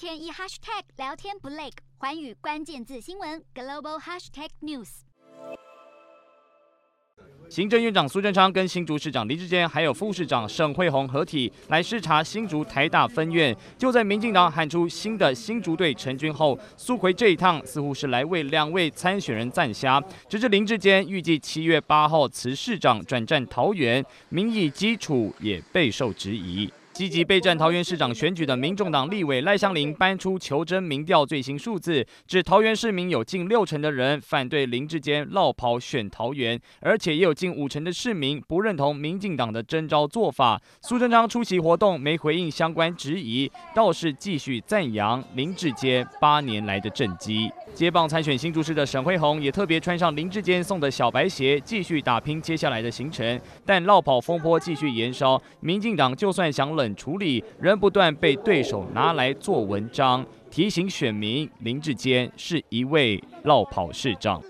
天一 hashtag 聊天不累，寰宇关键字新闻 global hashtag news。行政院长苏贞昌跟新竹市长林智坚还有副市长沈慧虹合体来视察新竹台大分院。就在民进党喊出新的新竹队成军后，苏奎这一趟似乎是来为两位参选人赞虾。直至林智坚预计七月八号辞市长转战桃园，民意基础也备受质疑。积极备战桃园市长选举的民众党立委赖香伶搬出求真民调最新数字，指桃园市民有近六成的人反对林志坚落跑选桃园，而且也有近五成的市民不认同民进党的征召做法。苏贞昌出席活动没回应相关质疑，倒是继续赞扬林志坚八年来的政绩。接棒参选新竹市的沈慧虹也特别穿上林志坚送的小白鞋，继续打拼接下来的行程。但落跑风波继续延烧，民进党就算想冷处理，仍不断被对手拿来做文章，提醒选民林志坚是一位绕跑市长。